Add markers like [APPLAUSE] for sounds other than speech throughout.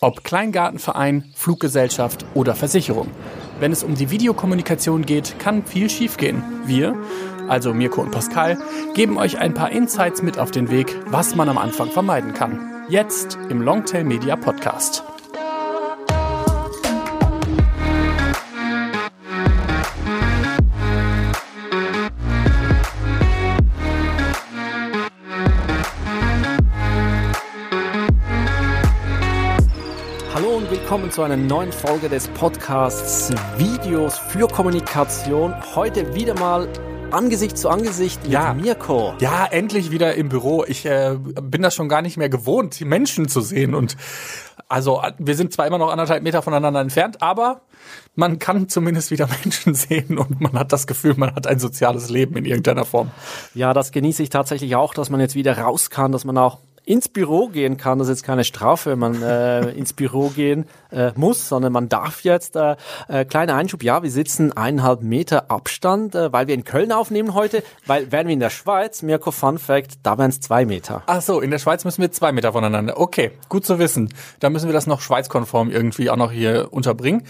Ob Kleingartenverein, Fluggesellschaft oder Versicherung. Wenn es um die Videokommunikation geht, kann viel schiefgehen. Wir, also Mirko und Pascal, geben euch ein paar Insights mit auf den Weg, was man am Anfang vermeiden kann. Jetzt im Longtail Media Podcast. Willkommen zu einer neuen Folge des Podcasts Videos für Kommunikation. Heute wieder mal Angesicht zu Angesicht mit Ja. Mirko. Ja, endlich wieder im Büro. Ich äh, bin das schon gar nicht mehr gewohnt, Menschen zu sehen. Und also wir sind zwar immer noch anderthalb Meter voneinander entfernt, aber man kann zumindest wieder [LAUGHS] Menschen sehen und man hat das Gefühl, man hat ein soziales Leben in irgendeiner Form. Ja, das genieße ich tatsächlich auch, dass man jetzt wieder raus kann, dass man auch ins Büro gehen kann. Das ist jetzt keine Strafe, wenn man äh, [LAUGHS] ins Büro gehen äh, muss, sondern man darf jetzt. Äh, äh, kleiner Einschub, ja, wir sitzen eineinhalb Meter Abstand, äh, weil wir in Köln aufnehmen heute, weil wären wir in der Schweiz, Mirko Fun Fact, da wären es zwei Meter. Ach so, in der Schweiz müssen wir zwei Meter voneinander. Okay, gut zu wissen. Da müssen wir das noch schweizkonform irgendwie auch noch hier unterbringen.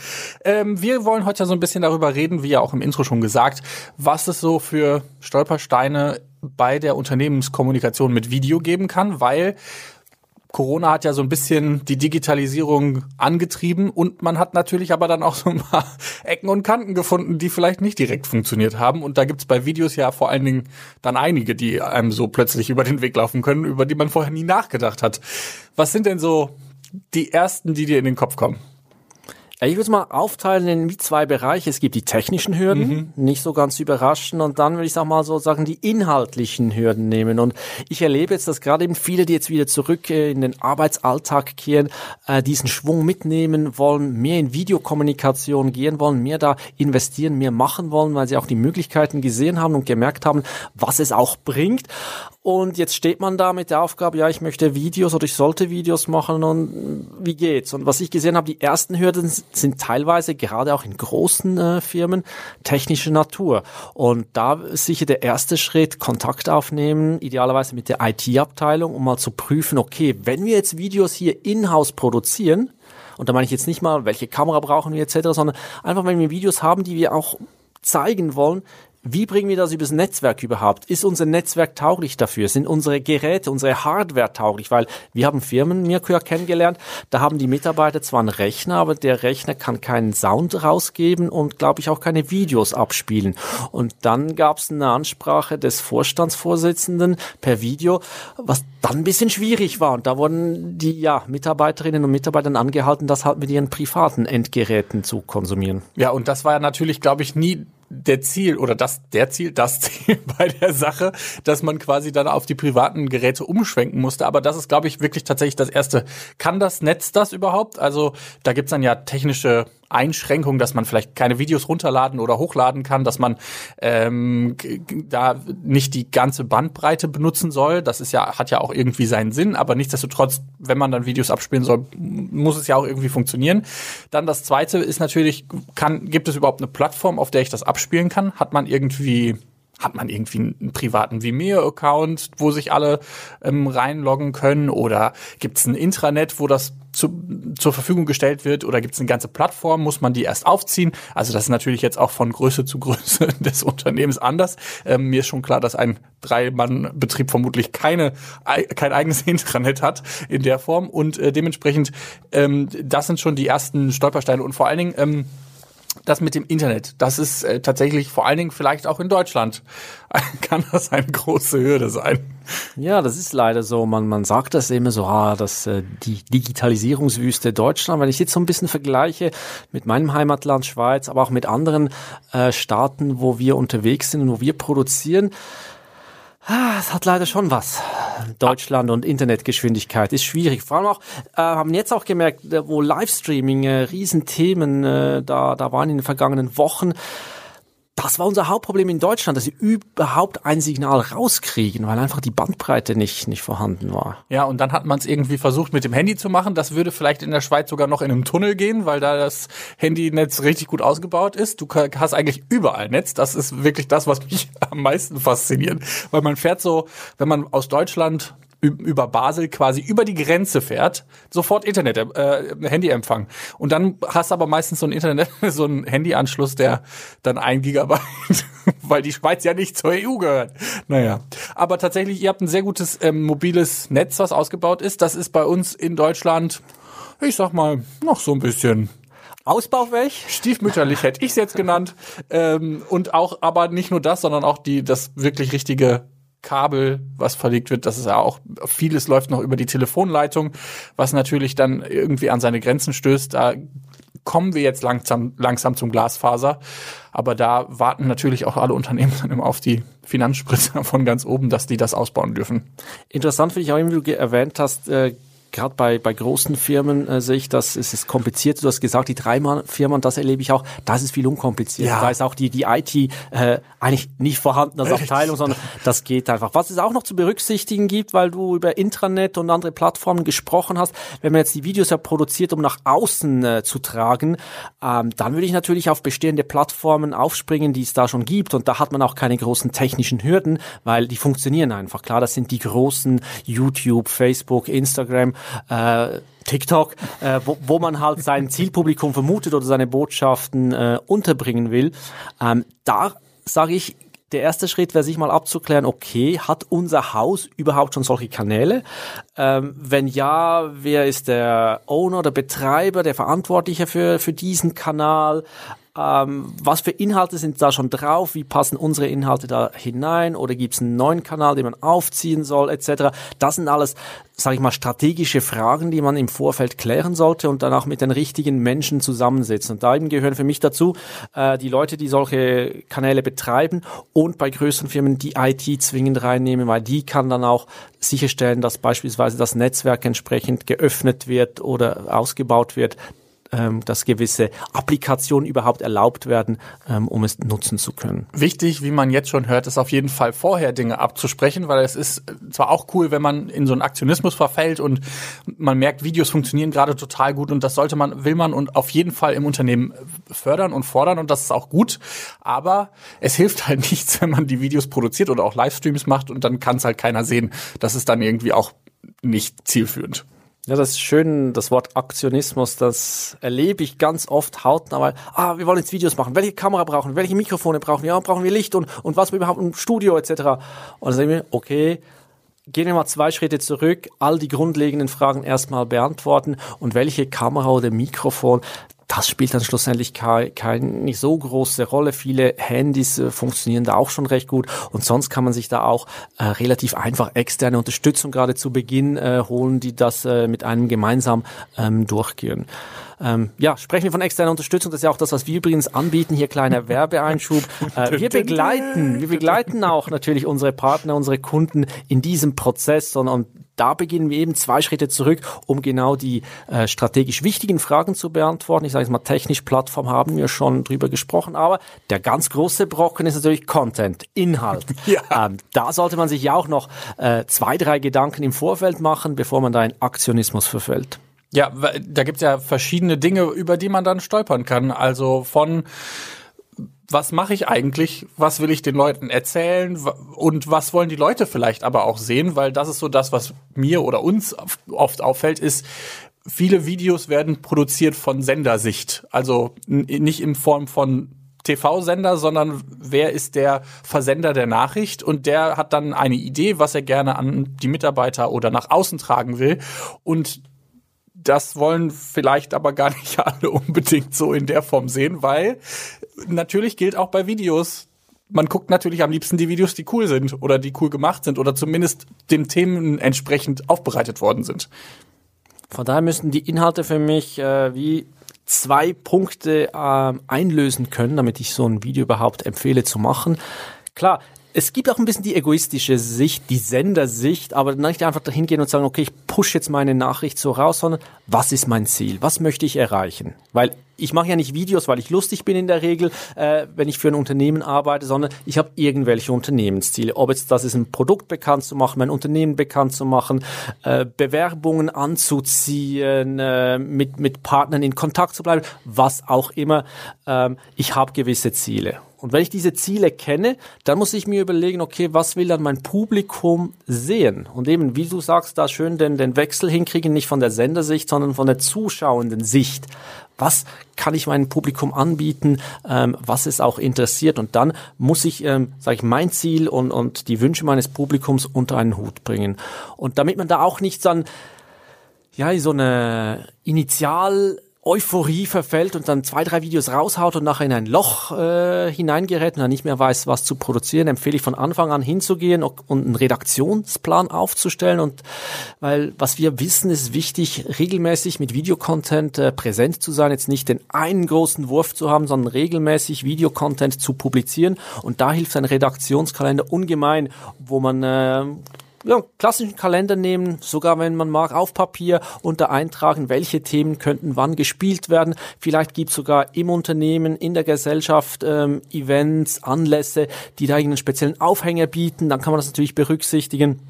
Ähm, wir wollen heute so ein bisschen darüber reden, wie ja auch im Intro schon gesagt, was es so für Stolpersteine bei der Unternehmenskommunikation mit Video geben kann, weil Corona hat ja so ein bisschen die Digitalisierung angetrieben und man hat natürlich aber dann auch so ein paar [LAUGHS] Ecken und Kanten gefunden, die vielleicht nicht direkt funktioniert haben. Und da gibt's bei Videos ja vor allen Dingen dann einige, die einem so plötzlich [LAUGHS] über den Weg laufen können, über die man vorher nie nachgedacht hat. Was sind denn so die ersten, die dir in den Kopf kommen? Ich würde es mal aufteilen in zwei Bereiche. Es gibt die technischen Hürden, nicht so ganz überraschend. Und dann würde ich auch mal so sagen, die inhaltlichen Hürden nehmen. Und ich erlebe jetzt, dass gerade eben viele, die jetzt wieder zurück äh, in den Arbeitsalltag kehren, äh, diesen Schwung mitnehmen wollen, mehr in Videokommunikation gehen wollen, mehr da investieren, mehr machen wollen, weil sie auch die Möglichkeiten gesehen haben und gemerkt haben, was es auch bringt. Und jetzt steht man da mit der Aufgabe, ja, ich möchte Videos oder ich sollte Videos machen und wie geht's? Und was ich gesehen habe, die ersten Hürden sind teilweise gerade auch in großen äh, Firmen technische Natur. Und da sicher der erste Schritt, Kontakt aufnehmen, idealerweise mit der IT-Abteilung, um mal zu prüfen, okay, wenn wir jetzt Videos hier in-house produzieren, und da meine ich jetzt nicht mal, welche Kamera brauchen wir etc., sondern einfach, wenn wir Videos haben, die wir auch zeigen wollen, wie bringen wir das übers Netzwerk überhaupt? Ist unser Netzwerk tauglich dafür? Sind unsere Geräte, unsere Hardware tauglich? Weil wir haben Firmen, Mirko ja kennengelernt, da haben die Mitarbeiter zwar einen Rechner, aber der Rechner kann keinen Sound rausgeben und, glaube ich, auch keine Videos abspielen. Und dann gab es eine Ansprache des Vorstandsvorsitzenden per Video, was dann ein bisschen schwierig war. Und da wurden die ja, Mitarbeiterinnen und Mitarbeiter angehalten, das halt mit ihren privaten Endgeräten zu konsumieren. Ja, und das war ja natürlich, glaube ich, nie der Ziel oder das der Ziel, das [LAUGHS] Ziel bei der Sache, dass man quasi dann auf die privaten Geräte umschwenken musste. Aber das ist, glaube ich, wirklich tatsächlich das Erste. Kann das Netz das überhaupt? Also da gibt's dann ja technische Einschränkungen, dass man vielleicht keine Videos runterladen oder hochladen kann, dass man ähm, da nicht die ganze Bandbreite benutzen soll. Das ist ja hat ja auch irgendwie seinen Sinn, aber nichtsdestotrotz, wenn man dann Videos abspielen soll, muss es ja auch irgendwie funktionieren. Dann das Zweite ist natürlich, kann gibt es überhaupt eine Plattform, auf der ich das abspielen kann? Hat man irgendwie hat man irgendwie einen privaten Vimeo-Account, wo sich alle ähm, reinloggen können? Oder gibt es ein Intranet, wo das zu, zur Verfügung gestellt wird? Oder gibt es eine ganze Plattform? Muss man die erst aufziehen? Also das ist natürlich jetzt auch von Größe zu Größe [LAUGHS] des Unternehmens anders. Ähm, mir ist schon klar, dass ein Drei-Mann-Betrieb vermutlich keine, ei- kein eigenes [LAUGHS] Intranet hat in der Form. Und äh, dementsprechend, ähm, das sind schon die ersten Stolpersteine. Und vor allen Dingen, ähm, das mit dem Internet, das ist äh, tatsächlich vor allen Dingen vielleicht auch in Deutschland, [LAUGHS] kann das eine große Hürde sein. Ja, das ist leider so. Man, man sagt das immer so, ah, das, äh, die Digitalisierungswüste Deutschland. Wenn ich jetzt so ein bisschen vergleiche mit meinem Heimatland Schweiz, aber auch mit anderen äh, Staaten, wo wir unterwegs sind und wo wir produzieren, es hat leider schon was. Deutschland und Internetgeschwindigkeit ist schwierig. Vor allem auch, äh, haben jetzt auch gemerkt, äh, wo Livestreaming äh, Riesenthemen äh, da, da waren in den vergangenen Wochen. Das war unser Hauptproblem in Deutschland, dass sie überhaupt ein Signal rauskriegen, weil einfach die Bandbreite nicht, nicht vorhanden war. Ja, und dann hat man es irgendwie versucht mit dem Handy zu machen. Das würde vielleicht in der Schweiz sogar noch in einem Tunnel gehen, weil da das Handynetz richtig gut ausgebaut ist. Du hast eigentlich überall Netz. Das ist wirklich das, was mich [LAUGHS] am meisten fasziniert. Weil man fährt so, wenn man aus Deutschland über Basel quasi über die Grenze fährt, sofort Internet, äh, Handyempfang. Und dann hast du aber meistens so ein Internet, [LAUGHS] so ein Handyanschluss, der dann ein Gigabyte, [LAUGHS] weil die Schweiz ja nicht zur EU gehört. Naja. Aber tatsächlich, ihr habt ein sehr gutes ähm, mobiles Netz, was ausgebaut ist. Das ist bei uns in Deutschland, ich sag mal, noch so ein bisschen Ausbaufähig? Stiefmütterlich hätte ich es jetzt genannt. Ähm, und auch, aber nicht nur das, sondern auch die, das wirklich richtige Kabel, was verlegt wird, das ist ja auch, vieles läuft noch über die Telefonleitung, was natürlich dann irgendwie an seine Grenzen stößt. Da kommen wir jetzt langsam, langsam zum Glasfaser. Aber da warten natürlich auch alle Unternehmen [LAUGHS] dann immer auf die Finanzspritzer von ganz oben, dass die das ausbauen dürfen. Interessant finde ich auch, wie du erwähnt hast, äh gerade bei, bei großen Firmen äh, sehe ich das, es ist kompliziert. Du hast gesagt, die Drei-Firmen, das erlebe ich auch, das ist viel unkomplizierter. Ja. Da ist auch die, die IT äh, eigentlich nicht vorhanden als Abteilung, sondern das geht einfach. Was es auch noch zu berücksichtigen gibt, weil du über Intranet und andere Plattformen gesprochen hast, wenn man jetzt die Videos ja produziert, um nach außen äh, zu tragen, ähm, dann würde ich natürlich auf bestehende Plattformen aufspringen, die es da schon gibt. Und da hat man auch keine großen technischen Hürden, weil die funktionieren einfach. Klar, das sind die großen YouTube, Facebook, Instagram, äh, TikTok, äh, wo, wo man halt sein Zielpublikum vermutet oder seine Botschaften äh, unterbringen will. Ähm, da sage ich, der erste Schritt wäre sich mal abzuklären, okay, hat unser Haus überhaupt schon solche Kanäle? Ähm, wenn ja, wer ist der Owner, der Betreiber, der Verantwortliche für, für diesen Kanal? Ähm, was für Inhalte sind da schon drauf? Wie passen unsere Inhalte da hinein? Oder gibt es einen neuen Kanal, den man aufziehen soll, etc.? Das sind alles, sage ich mal, strategische Fragen, die man im Vorfeld klären sollte und dann auch mit den richtigen Menschen zusammensetzen. Und da eben gehören für mich dazu äh, die Leute, die solche Kanäle betreiben und bei größeren Firmen die IT zwingend reinnehmen, weil die kann dann auch sicherstellen, dass beispielsweise das Netzwerk entsprechend geöffnet wird oder ausgebaut wird ähm, dass gewisse Applikationen überhaupt erlaubt werden, ähm, um es nutzen zu können. Wichtig, wie man jetzt schon hört, ist auf jeden Fall vorher Dinge abzusprechen, weil es ist zwar auch cool, wenn man in so einen Aktionismus verfällt und man merkt, Videos funktionieren gerade total gut und das sollte man, will man und auf jeden Fall im Unternehmen fördern und fordern und das ist auch gut, aber es hilft halt [LAUGHS] nichts, wenn man die Videos produziert oder auch Livestreams macht und dann kann es halt keiner sehen. Das ist dann irgendwie auch nicht zielführend. Ja, das ist schön, das Wort Aktionismus, das erlebe ich ganz oft hautnah, weil, ah, wir wollen jetzt Videos machen, welche Kamera brauchen welche Mikrofone brauchen wir, ja, brauchen wir Licht und, und was wir überhaupt im Studio etc. Und dann sagen wir, okay, gehen wir mal zwei Schritte zurück, all die grundlegenden Fragen erstmal beantworten und welche Kamera oder Mikrofon, das spielt dann schlussendlich keine kein, nicht so große Rolle. Viele Handys äh, funktionieren da auch schon recht gut und sonst kann man sich da auch äh, relativ einfach externe Unterstützung gerade zu Beginn äh, holen, die das äh, mit einem gemeinsam ähm, durchgehen. Ähm, ja, sprechen wir von externer Unterstützung. Das ist ja auch das, was wir übrigens anbieten. Hier kleiner Werbeeinschub. [LAUGHS] Äh, wir begleiten, wir begleiten auch natürlich unsere Partner, unsere Kunden in diesem Prozess und, und da beginnen wir eben zwei Schritte zurück, um genau die äh, strategisch wichtigen Fragen zu beantworten. Ich sage jetzt mal, technisch Plattform haben wir schon drüber gesprochen, aber der ganz große Brocken ist natürlich Content, Inhalt. [LAUGHS] ja. ähm, da sollte man sich ja auch noch äh, zwei, drei Gedanken im Vorfeld machen, bevor man da in Aktionismus verfällt. Ja, da gibt's ja verschiedene Dinge, über die man dann stolpern kann. Also von was mache ich eigentlich? Was will ich den Leuten erzählen? Und was wollen die Leute vielleicht aber auch sehen? Weil das ist so das, was mir oder uns oft auffällt, ist, viele Videos werden produziert von Sendersicht. Also nicht in Form von TV-Sender, sondern wer ist der Versender der Nachricht und der hat dann eine Idee, was er gerne an die Mitarbeiter oder nach außen tragen will und das wollen vielleicht aber gar nicht [LAUGHS] alle unbedingt so in der Form sehen, weil natürlich gilt auch bei Videos, man guckt natürlich am liebsten die Videos, die cool sind oder die cool gemacht sind oder zumindest den Themen entsprechend aufbereitet worden sind. Von daher müssen die Inhalte für mich äh, wie zwei Punkte äh, einlösen können, damit ich so ein Video überhaupt empfehle zu machen. Klar, es gibt auch ein bisschen die egoistische Sicht, die Sendersicht, aber nicht einfach dahin gehen und sagen, okay, ich push jetzt meine Nachricht so raus, sondern was ist mein Ziel? Was möchte ich erreichen? Weil ich mache ja nicht Videos, weil ich lustig bin in der Regel, äh, wenn ich für ein Unternehmen arbeite, sondern ich habe irgendwelche Unternehmensziele. Ob jetzt das ist, ein Produkt bekannt zu machen, mein Unternehmen bekannt zu machen, äh, Bewerbungen anzuziehen, äh, mit, mit Partnern in Kontakt zu bleiben, was auch immer. Ähm, ich habe gewisse Ziele. Und wenn ich diese Ziele kenne, dann muss ich mir überlegen, okay, was will dann mein Publikum sehen? Und eben, wie du sagst, da schön den, den Wechsel hinkriegen, nicht von der Sendersicht, sondern von der zuschauenden Sicht. Was kann ich meinem Publikum anbieten, ähm, was es auch interessiert? Und dann muss ich, ähm, sage ich, mein Ziel und, und die Wünsche meines Publikums unter einen Hut bringen. Und damit man da auch nicht dann, ja, so eine Initial Euphorie verfällt und dann zwei, drei Videos raushaut und nachher in ein Loch äh, hineingerät und dann nicht mehr weiß, was zu produzieren, empfehle ich von Anfang an hinzugehen und einen Redaktionsplan aufzustellen. Und weil was wir wissen, ist wichtig, regelmäßig mit Videocontent äh, präsent zu sein, jetzt nicht den einen großen Wurf zu haben, sondern regelmäßig Videocontent zu publizieren. Und da hilft ein Redaktionskalender ungemein, wo man äh, ja, klassischen Kalender nehmen, sogar wenn man mag, auf Papier und da eintragen, welche Themen könnten wann gespielt werden. Vielleicht gibt es sogar im Unternehmen, in der Gesellschaft ähm, Events, Anlässe, die da einen speziellen Aufhänger bieten. Dann kann man das natürlich berücksichtigen.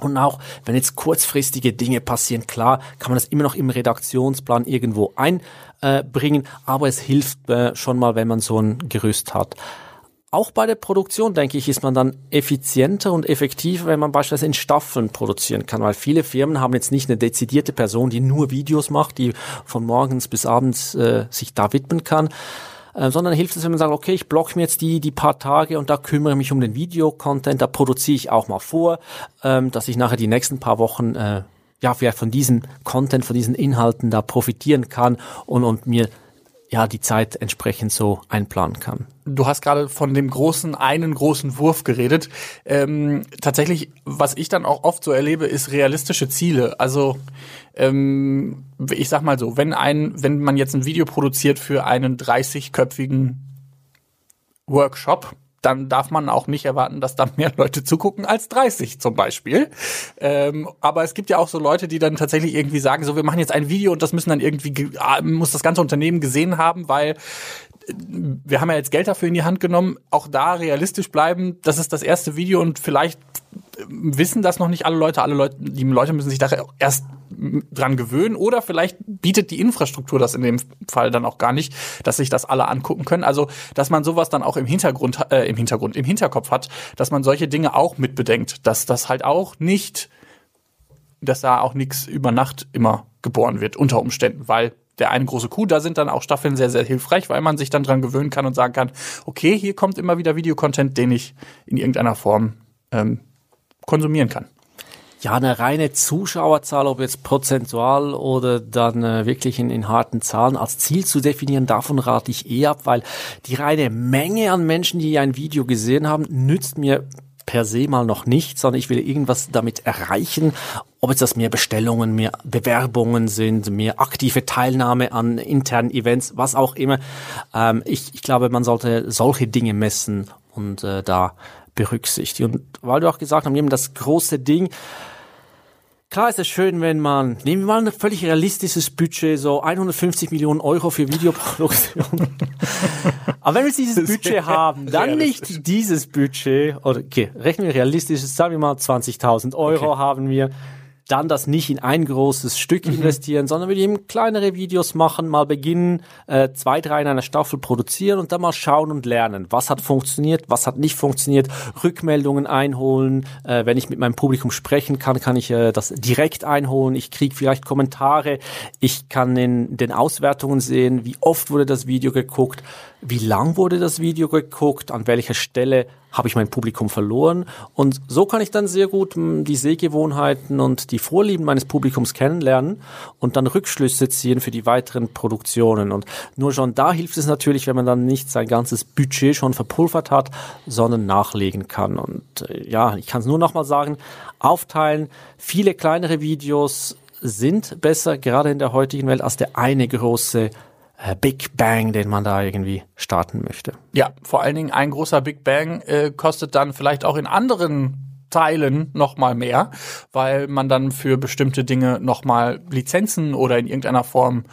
Und auch wenn jetzt kurzfristige Dinge passieren, klar, kann man das immer noch im Redaktionsplan irgendwo einbringen, aber es hilft äh, schon mal, wenn man so ein Gerüst hat. Auch bei der Produktion, denke ich, ist man dann effizienter und effektiver, wenn man beispielsweise in Staffeln produzieren kann, weil viele Firmen haben jetzt nicht eine dezidierte Person, die nur Videos macht, die von morgens bis abends äh, sich da widmen kann, äh, sondern hilft es, wenn man sagt, okay, ich blocke mir jetzt die, die paar Tage und da kümmere mich um den Videocontent, da produziere ich auch mal vor, ähm, dass ich nachher die nächsten paar Wochen äh, ja, vielleicht von diesem Content, von diesen Inhalten da profitieren kann und, und mir ja die Zeit entsprechend so einplanen kann. Du hast gerade von dem großen, einen großen Wurf geredet. Ähm, tatsächlich, was ich dann auch oft so erlebe, ist realistische Ziele. Also ähm, ich sag mal so, wenn ein, wenn man jetzt ein Video produziert für einen 30-köpfigen Workshop, dann darf man auch nicht erwarten, dass da mehr Leute zugucken als 30 zum Beispiel. Ähm, aber es gibt ja auch so Leute, die dann tatsächlich irgendwie sagen, so wir machen jetzt ein Video und das müssen dann irgendwie, ah, muss das ganze Unternehmen gesehen haben, weil wir haben ja jetzt Geld dafür in die Hand genommen, auch da realistisch bleiben. Das ist das erste Video und vielleicht wissen das noch nicht alle Leute. Alle Leute, die Leute müssen sich da erst dran gewöhnen oder vielleicht bietet die Infrastruktur das in dem Fall dann auch gar nicht, dass sich das alle angucken können. Also, dass man sowas dann auch im Hintergrund, äh, im Hintergrund, im Hinterkopf hat, dass man solche Dinge auch mitbedenkt, dass das halt auch nicht, dass da auch nichts über Nacht immer geboren wird unter Umständen, weil der eine große Kuh, da sind dann auch Staffeln sehr, sehr hilfreich, weil man sich dann dran gewöhnen kann und sagen kann, okay, hier kommt immer wieder Videocontent, den ich in irgendeiner Form ähm, konsumieren kann. Ja, eine reine Zuschauerzahl, ob jetzt prozentual oder dann äh, wirklich in, in harten Zahlen als Ziel zu definieren, davon rate ich eh ab, weil die reine Menge an Menschen, die ein Video gesehen haben, nützt mir per se mal noch nicht, sondern ich will irgendwas damit erreichen. Ob jetzt das mehr Bestellungen, mehr Bewerbungen sind, mehr aktive Teilnahme an internen Events, was auch immer. Ähm, ich, ich glaube, man sollte solche Dinge messen und äh, da berücksichtigen. Und weil du auch gesagt hast, eben das große Ding, Klar ist es schön, wenn man, nehmen wir mal ein völlig realistisches Budget, so 150 Millionen Euro für Videoproduktion. [LAUGHS] Aber wenn wir dieses Budget haben, dann nicht dieses Budget, oder okay, rechnen wir realistisch, sagen wir mal 20.000 Euro okay. haben wir dann das nicht in ein großes Stück mhm. investieren, sondern wir eben kleinere Videos machen, mal beginnen, äh, zwei, drei in einer Staffel produzieren und dann mal schauen und lernen, was hat funktioniert, was hat nicht funktioniert, Rückmeldungen einholen. Äh, wenn ich mit meinem Publikum sprechen kann, kann ich äh, das direkt einholen. Ich kriege vielleicht Kommentare, ich kann in den Auswertungen sehen, wie oft wurde das Video geguckt, wie lang wurde das Video geguckt, an welcher Stelle habe ich mein Publikum verloren. Und so kann ich dann sehr gut hm, die Sehgewohnheiten und die Vorlieben meines Publikums kennenlernen und dann Rückschlüsse ziehen für die weiteren Produktionen. Und nur schon da hilft es natürlich, wenn man dann nicht sein ganzes Budget schon verpulvert hat, sondern nachlegen kann. Und äh, ja, ich kann es nur nochmal sagen, aufteilen, viele kleinere Videos sind besser, gerade in der heutigen Welt, als der eine große Big Bang, den man da irgendwie starten möchte. Ja, vor allen Dingen ein großer Big Bang äh, kostet dann vielleicht auch in anderen Teilen noch mal mehr, weil man dann für bestimmte Dinge noch mal Lizenzen oder in irgendeiner Form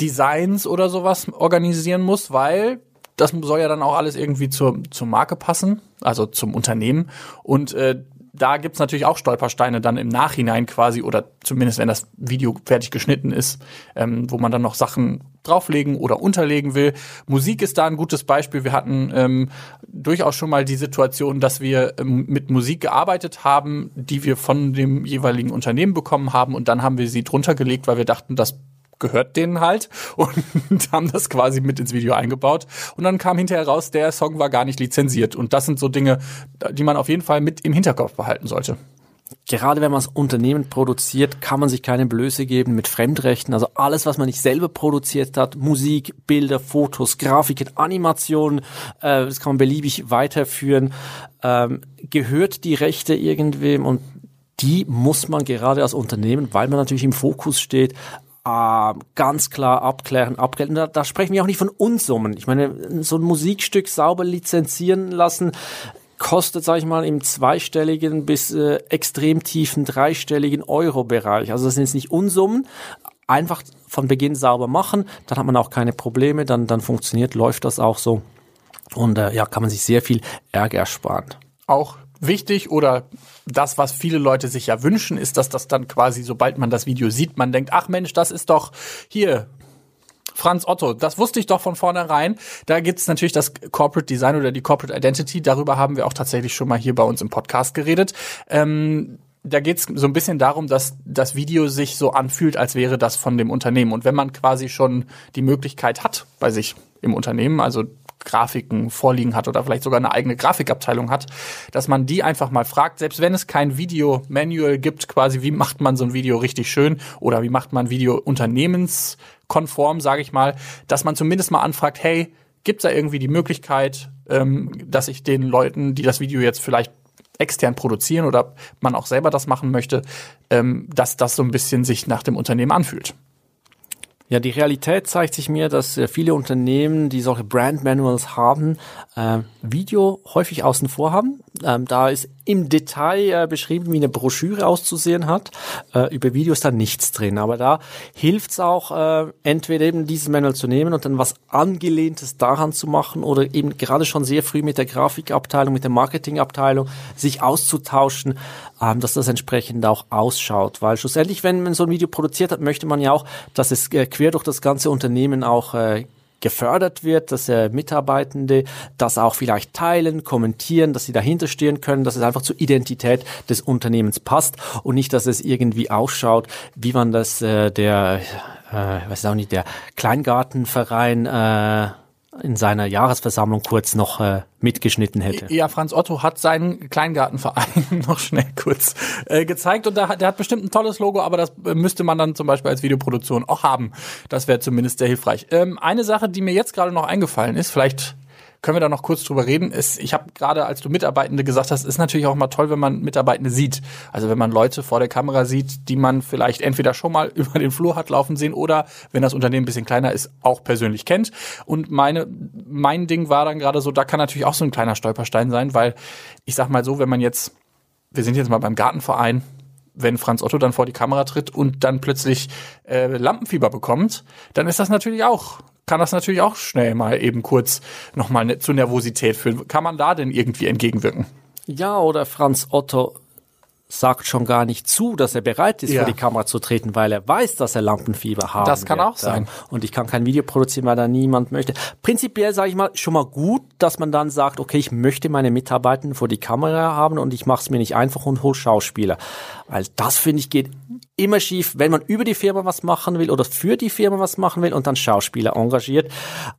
Designs oder sowas organisieren muss, weil das soll ja dann auch alles irgendwie zur, zur Marke passen, also zum Unternehmen. Und äh, da gibt's natürlich auch Stolpersteine dann im Nachhinein quasi oder zumindest wenn das Video fertig geschnitten ist, ähm, wo man dann noch Sachen drauflegen oder unterlegen will. Musik ist da ein gutes Beispiel. Wir hatten ähm, durchaus schon mal die Situation, dass wir ähm, mit Musik gearbeitet haben, die wir von dem jeweiligen Unternehmen bekommen haben und dann haben wir sie drunter gelegt, weil wir dachten, das gehört denen halt [LAUGHS] und haben das quasi mit ins Video eingebaut. Und dann kam hinterher raus, der Song war gar nicht lizenziert. Und das sind so Dinge, die man auf jeden Fall mit im Hinterkopf behalten sollte. Gerade wenn man das Unternehmen produziert, kann man sich keine Blöße geben mit Fremdrechten. Also alles, was man nicht selber produziert hat, Musik, Bilder, Fotos, Grafiken, Animationen, äh, das kann man beliebig weiterführen, ähm, gehört die Rechte irgendwem und die muss man gerade als Unternehmen, weil man natürlich im Fokus steht, äh, ganz klar abklären, abgelten. Da, da sprechen wir auch nicht von Unsummen. Ich meine, so ein Musikstück sauber lizenzieren lassen, kostet, sage ich mal, im zweistelligen bis äh, extrem tiefen dreistelligen Euro-Bereich. Also das sind jetzt nicht Unsummen. Einfach von Beginn sauber machen, dann hat man auch keine Probleme, dann, dann funktioniert, läuft das auch so. Und äh, ja, kann man sich sehr viel Ärger ersparen. Auch wichtig oder das, was viele Leute sich ja wünschen, ist, dass das dann quasi, sobald man das Video sieht, man denkt, ach Mensch, das ist doch hier Franz Otto, das wusste ich doch von vornherein. Da gibt's natürlich das Corporate Design oder die Corporate Identity. Darüber haben wir auch tatsächlich schon mal hier bei uns im Podcast geredet. Ähm, da geht's so ein bisschen darum, dass das Video sich so anfühlt, als wäre das von dem Unternehmen. Und wenn man quasi schon die Möglichkeit hat bei sich im Unternehmen, also Grafiken vorliegen hat oder vielleicht sogar eine eigene Grafikabteilung hat, dass man die einfach mal fragt, selbst wenn es kein Video-Manual gibt, quasi, wie macht man so ein Video richtig schön oder wie macht man Video unternehmenskonform, sage ich mal, dass man zumindest mal anfragt, hey, gibt es da irgendwie die Möglichkeit, ähm, dass ich den Leuten, die das Video jetzt vielleicht extern produzieren oder man auch selber das machen möchte, ähm, dass das so ein bisschen sich nach dem Unternehmen anfühlt. Ja, die Realität zeigt sich mir, dass äh, viele Unternehmen, die solche Brand Manuals haben, äh, Video häufig außen vor haben. Ähm, da ist im Detail äh, beschrieben, wie eine Broschüre auszusehen hat. Äh, über Video ist da nichts drin. Aber da hilft es auch, äh, entweder eben dieses Manual zu nehmen und dann was Angelehntes daran zu machen oder eben gerade schon sehr früh mit der Grafikabteilung, mit der Marketingabteilung sich auszutauschen, ähm, dass das entsprechend auch ausschaut. Weil schlussendlich, wenn man so ein Video produziert hat, möchte man ja auch, dass es äh, quer durch das ganze Unternehmen auch äh, gefördert wird, dass äh, Mitarbeitende das auch vielleicht teilen, kommentieren, dass sie dahinter stehen können, dass es einfach zur Identität des Unternehmens passt und nicht, dass es irgendwie ausschaut, wie man das äh, der, äh, weiß auch nicht, der Kleingartenverein äh, in seiner Jahresversammlung kurz noch äh, mitgeschnitten hätte. Ja, Franz Otto hat seinen Kleingartenverein [LAUGHS] noch schnell kurz äh, gezeigt und der, der hat bestimmt ein tolles Logo, aber das äh, müsste man dann zum Beispiel als Videoproduktion auch haben. Das wäre zumindest sehr hilfreich. Ähm, eine Sache, die mir jetzt gerade noch eingefallen ist, vielleicht können wir da noch kurz drüber reden. Ist, ich habe gerade, als du Mitarbeitende gesagt hast, ist natürlich auch mal toll, wenn man Mitarbeitende sieht. Also wenn man Leute vor der Kamera sieht, die man vielleicht entweder schon mal [LAUGHS] über den Flur hat laufen sehen oder, wenn das Unternehmen ein bisschen kleiner ist, auch persönlich kennt. Und meine, mein Ding war dann gerade so, da kann natürlich auch so ein kleiner Stolperstein sein, weil ich sag mal so, wenn man jetzt, wir sind jetzt mal beim Gartenverein, wenn Franz Otto dann vor die Kamera tritt und dann plötzlich äh, Lampenfieber bekommt, dann ist das natürlich auch kann das natürlich auch schnell mal eben kurz nochmal ne, zu Nervosität führen. Kann man da denn irgendwie entgegenwirken? Ja, oder Franz Otto sagt schon gar nicht zu, dass er bereit ist, ja. vor die Kamera zu treten, weil er weiß, dass er Lampenfieber hat. Das kann wird. auch sein. Und ich kann kein Video produzieren, weil da niemand möchte. Prinzipiell sage ich mal schon mal gut, dass man dann sagt, okay, ich möchte meine Mitarbeiter vor die Kamera haben und ich mache es mir nicht einfach und hol Schauspieler. Weil das, finde ich, geht immer schief, wenn man über die Firma was machen will oder für die Firma was machen will und dann Schauspieler engagiert,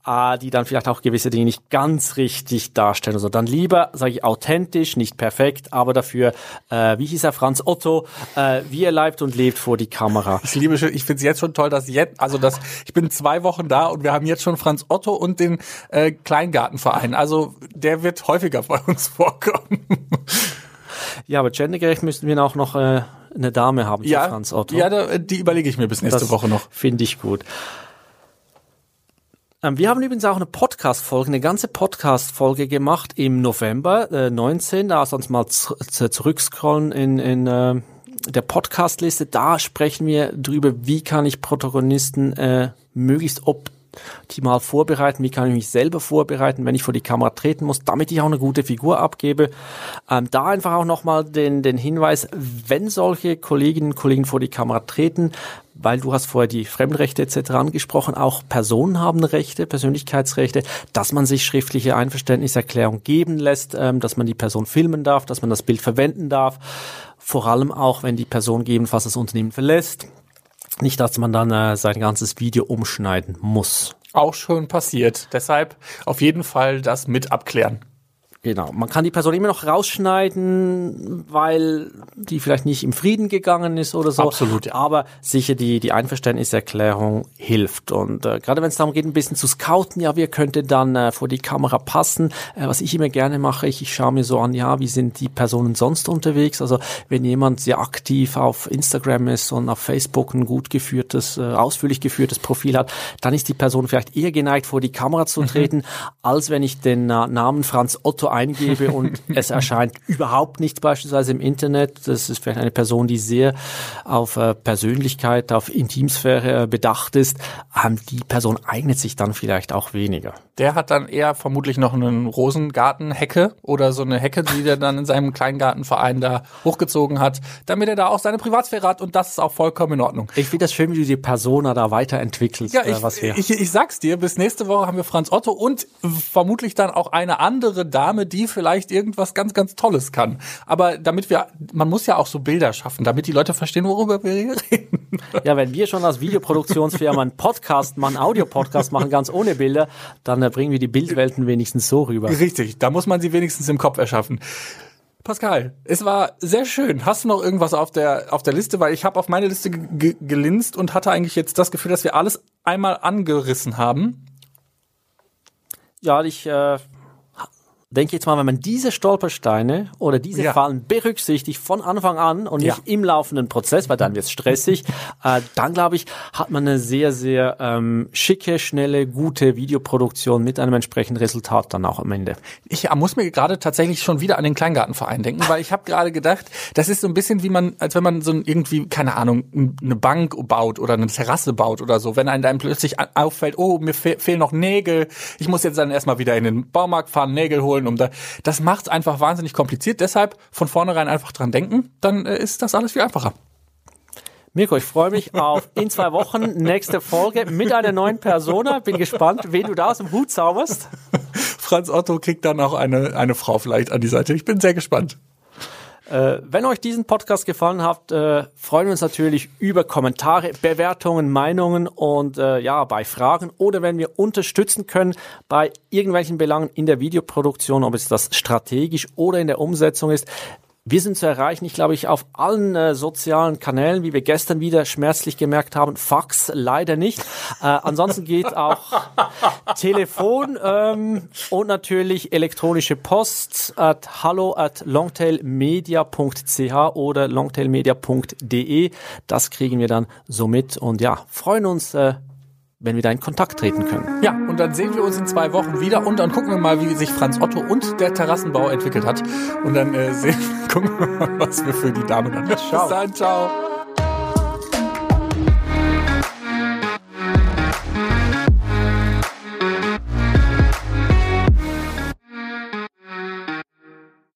äh, die dann vielleicht auch gewisse Dinge nicht ganz richtig darstellen. Also dann lieber, sage ich, authentisch, nicht perfekt, aber dafür, äh, wie hieß er, Franz Otto, äh, wie er lebt und lebt vor die Kamera. Ich liebe schon, ich finde es jetzt schon toll, dass jetzt, also dass ich bin zwei Wochen da und wir haben jetzt schon Franz Otto und den äh, Kleingartenverein. Also der wird häufiger bei uns vorkommen. Ja, aber gendergerecht müssten wir auch noch äh, eine Dame haben ja, Franz Otto. Ja, da, die überlege ich mir bis nächste das Woche noch. Finde ich gut. Ähm, wir haben übrigens auch eine Podcast-Folge, eine ganze Podcast-Folge gemacht im November äh, 19. Da sonst mal zurückscrollen in, in äh, der Podcastliste. Da sprechen wir drüber, wie kann ich Protagonisten äh, möglichst optimal vorbereiten, wie kann ich mich selber vorbereiten, wenn ich vor die Kamera treten muss, damit ich auch eine gute Figur abgebe. Ähm, da einfach auch nochmal den, den Hinweis, wenn solche Kolleginnen und Kollegen vor die Kamera treten, weil du hast vorher die Fremdrechte etc. angesprochen, auch Personen haben Rechte, Persönlichkeitsrechte, dass man sich schriftliche Einverständniserklärung geben lässt, ähm, dass man die Person filmen darf, dass man das Bild verwenden darf, vor allem auch, wenn die Person gegebenenfalls das Unternehmen verlässt. Nicht, dass man dann äh, sein ganzes Video umschneiden muss. Auch schon passiert. Deshalb auf jeden Fall das mit abklären. Genau. Man kann die Person immer noch rausschneiden, weil die vielleicht nicht im Frieden gegangen ist oder so. Absolut. Ja. Aber sicher die, die Einverständniserklärung hilft. Und äh, gerade wenn es darum geht, ein bisschen zu scouten, ja, wir könnte dann äh, vor die Kamera passen. Äh, was ich immer gerne mache, ich, ich schaue mir so an, ja, wie sind die Personen sonst unterwegs? Also wenn jemand sehr aktiv auf Instagram ist und auf Facebook ein gut geführtes, äh, ausführlich geführtes Profil hat, dann ist die Person vielleicht eher geneigt, vor die Kamera zu mhm. treten, mhm. als wenn ich den äh, Namen Franz Otto eingebe und [LAUGHS] es erscheint überhaupt nichts beispielsweise im Internet. Das ist vielleicht eine Person, die sehr auf äh, Persönlichkeit, auf Intimsphäre äh, bedacht ist. Ähm, die Person eignet sich dann vielleicht auch weniger. Der hat dann eher vermutlich noch einen Rosengartenhecke oder so eine Hecke, die der dann in seinem Kleingartenverein da hochgezogen hat, damit er da auch seine Privatsphäre hat und das ist auch vollkommen in Ordnung. Ich finde das schön, wie du die Persona da weiterentwickelst. Ja, äh, ich, was wir ich, ich sag's dir, bis nächste Woche haben wir Franz Otto und vermutlich dann auch eine andere Dame, Dame, die vielleicht irgendwas ganz, ganz Tolles kann. Aber damit wir, man muss ja auch so Bilder schaffen, damit die Leute verstehen, worüber wir hier reden. Ja, wenn wir schon als Videoproduktionsfirma einen Podcast machen, einen Audiopodcast machen, ganz ohne Bilder, dann äh, bringen wir die Bildwelten wenigstens so rüber. Richtig, da muss man sie wenigstens im Kopf erschaffen. Pascal, es war sehr schön. Hast du noch irgendwas auf der auf der Liste? Weil ich habe auf meine Liste gelinst und hatte eigentlich jetzt das Gefühl, dass wir alles einmal angerissen haben. Ja, ich äh, denke jetzt mal, wenn man diese Stolpersteine oder diese ja. Fallen berücksichtigt von Anfang an und nicht ja. im laufenden Prozess, weil dann wird es stressig, [LAUGHS] äh, dann glaube ich, hat man eine sehr, sehr ähm, schicke, schnelle, gute Videoproduktion mit einem entsprechenden Resultat dann auch am Ende. Ich muss mir gerade tatsächlich schon wieder an den Kleingartenverein denken, weil ich habe gerade gedacht, das ist so ein bisschen wie man, als wenn man so irgendwie, keine Ahnung, eine Bank baut oder eine Terrasse baut oder so, wenn einem dann plötzlich auffällt, oh, mir fe fehlen noch Nägel, ich muss jetzt dann erstmal wieder in den Baumarkt fahren, Nägel holen, holen, um da. Das macht es einfach wahnsinnig kompliziert. Deshalb von vornherein einfach dran denken, dann äh, ist das alles viel einfacher. Mirko, ich freue mich auf in zwei Wochen nächste Folge mit einer neuen Persona. Bin gespannt, wen du da aus dem Hut zauberst. [LAUGHS] Franz Otto kriegt dann auch eine, eine Frau vielleicht an die Seite. Ich bin sehr gespannt. Äh, wenn euch diesen Podcast gefallen hat, äh, freuen wir uns natürlich über Kommentare, Bewertungen, Meinungen und äh, ja, bei Fragen oder wenn wir unterstützen können bei irgendwelchen Belangen in der Videoproduktion, ob es das strategisch oder in der Umsetzung ist. Wir sind zu erreichen, ich glaube ich, auf allen äh, sozialen Kanälen, wie wir gestern wieder schmerzlich gemerkt haben. Fax leider nicht. Äh, ansonsten geht auch [LAUGHS] Telefon ähm, und natürlich elektronische Post at hallo at longtailmedia.ch oder longtailmedia.de. Das kriegen wir dann so mit und ja, freuen uns, äh, wenn wir da in Kontakt treten können. Ja, und dann sehen wir uns in zwei Wochen wieder und dann gucken wir mal, wie sich Franz Otto und der Terrassenbau entwickelt hat. Und dann äh, [LAUGHS] sehen, gucken wir mal, was wir für die Dame dann. Ciao. Bis dann, ciao.